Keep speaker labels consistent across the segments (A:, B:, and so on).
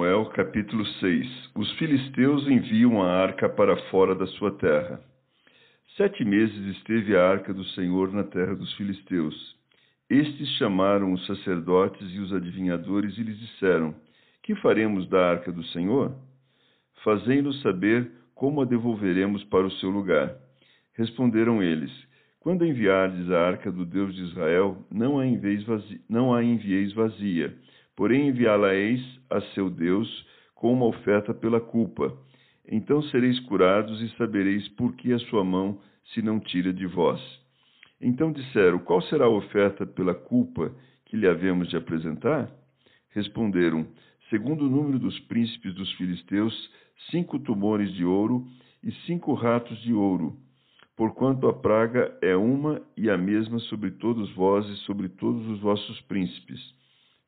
A: Samuel capítulo 6 Os filisteus enviam a arca para fora da sua terra. Sete meses esteve a arca do Senhor na terra dos filisteus. Estes chamaram os sacerdotes e os adivinhadores e lhes disseram: Que faremos da arca do Senhor? Fazei-nos saber como a devolveremos para o seu lugar. Responderam eles: Quando enviardes a arca do Deus de Israel, não a envieis vazia, não a envieis vazia porém enviá-la-eis a seu Deus com uma oferta pela culpa. Então sereis curados e sabereis por que a sua mão se não tira de vós. Então disseram: Qual será a oferta pela culpa que lhe havemos de apresentar? Responderam: Segundo o número dos príncipes dos filisteus, cinco tumores de ouro e cinco ratos de ouro, porquanto a praga é uma e a mesma sobre todos vós e sobre todos os vossos príncipes.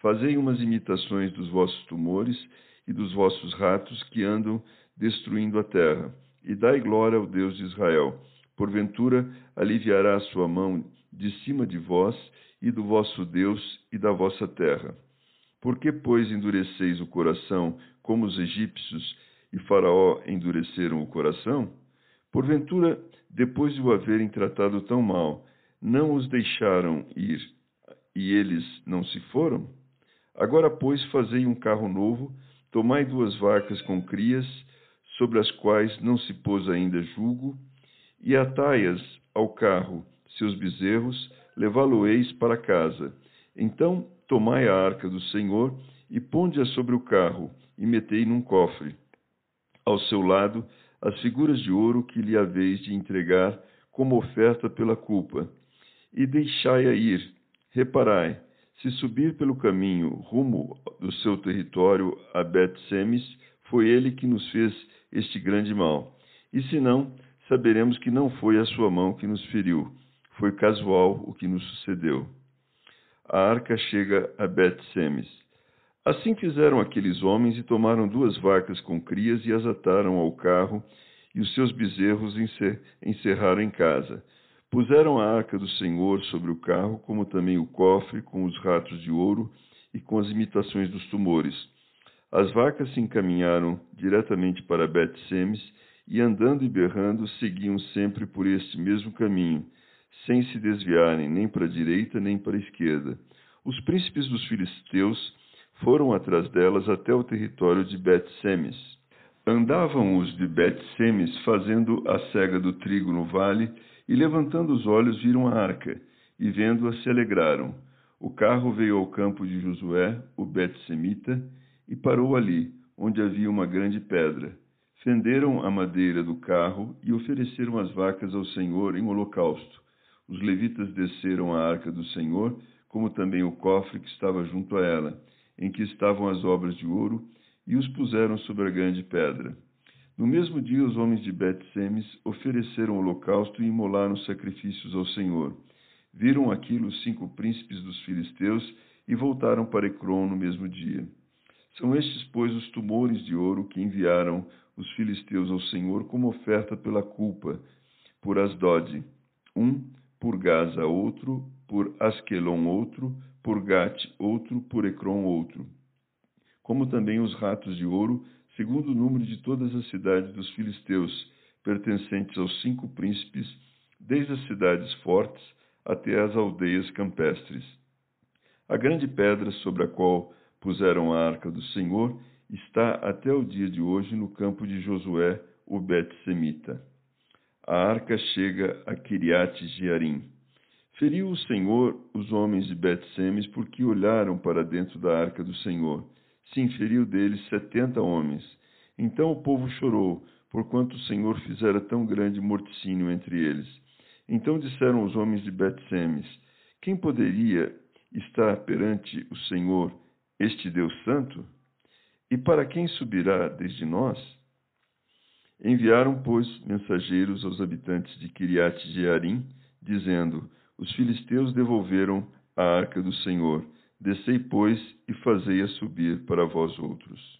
A: Fazei umas imitações dos vossos tumores e dos vossos ratos que andam destruindo a terra, e dai glória ao Deus de Israel. Porventura aliviará a sua mão de cima de vós e do vosso Deus e da vossa terra. Por que, pois, endureceis o coração como os egípcios e Faraó endureceram o coração? Porventura, depois de o haverem tratado tão mal, não os deixaram ir e eles não se foram? Agora, pois, fazei um carro novo, tomai duas vacas com crias, sobre as quais não se pôs ainda jugo, e atai-as ao carro, seus bezerros, levá-lo-eis para casa. Então tomai a arca do Senhor e ponde-a sobre o carro, e metei num cofre. Ao seu lado, as figuras de ouro que lhe haveis de entregar como oferta pela culpa. E deixai-a ir. Reparai, se subir pelo caminho rumo do seu território a Bet-Semes, foi ele que nos fez este grande mal. E se não, saberemos que não foi a sua mão que nos feriu, foi casual o que nos sucedeu. A arca chega a Bet-Semes. Assim fizeram aqueles homens e tomaram duas vacas com crias e as ataram ao carro, e os seus bezerros encerraram em casa. Puseram a arca do Senhor sobre o carro, como também o cofre com os ratos de ouro e com as imitações dos tumores. As vacas se encaminharam diretamente para Bet-Semes e, andando e berrando, seguiam sempre por este mesmo caminho, sem se desviarem nem para a direita nem para a esquerda. Os príncipes dos filisteus foram atrás delas até o território de Bet-Semes. Andavam os de Bet-Semes fazendo a cega do trigo no vale e levantando os olhos, viram a arca, e vendo-a se alegraram. O carro veio ao campo de Josué, o Bet-Semita, e parou ali, onde havia uma grande pedra. Fenderam a madeira do carro e ofereceram as vacas ao Senhor em holocausto. Os levitas desceram a arca do Senhor, como também o cofre que estava junto a ela, em que estavam as obras de ouro, e os puseram sobre a grande pedra. No mesmo dia, os homens de Bet-Semes ofereceram holocausto e imolaram sacrifícios ao Senhor. Viram aquilo os cinco príncipes dos filisteus e voltaram para Ecrom no mesmo dia. São estes, pois, os tumores de ouro que enviaram os filisteus ao Senhor como oferta pela culpa, por Asdod, um, por Gaza outro, por Asquelon outro, por Gate outro, por Ecrom outro. Como também os ratos de ouro segundo o número de todas as cidades dos filisteus, pertencentes aos cinco príncipes, desde as cidades fortes até as aldeias campestres. A grande pedra sobre a qual puseram a arca do Senhor está até o dia de hoje no campo de Josué, o Bet-Semita. A arca chega a Kiriat Jearim. Feriu o Senhor os homens de Bet-Semes porque olharam para dentro da arca do Senhor se inferiu deles setenta homens. Então o povo chorou, porquanto o Senhor fizera tão grande morticínio entre eles. Então disseram os homens de Bet-Semes, quem poderia estar perante o Senhor, este Deus Santo? E para quem subirá desde nós? Enviaram, pois, mensageiros aos habitantes de Kiriat Jearim, dizendo: Os filisteus devolveram a arca do Senhor. Descei, pois, e fazei-a subir para vós outros.